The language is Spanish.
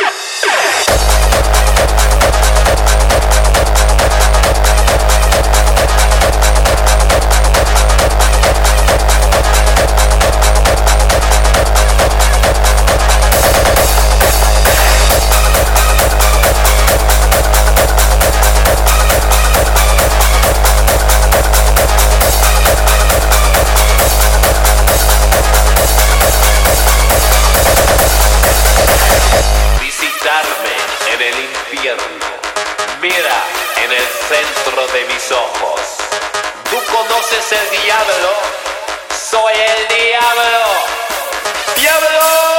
Yeah. conoces el diablo? Soy el diablo. ¡Diablo!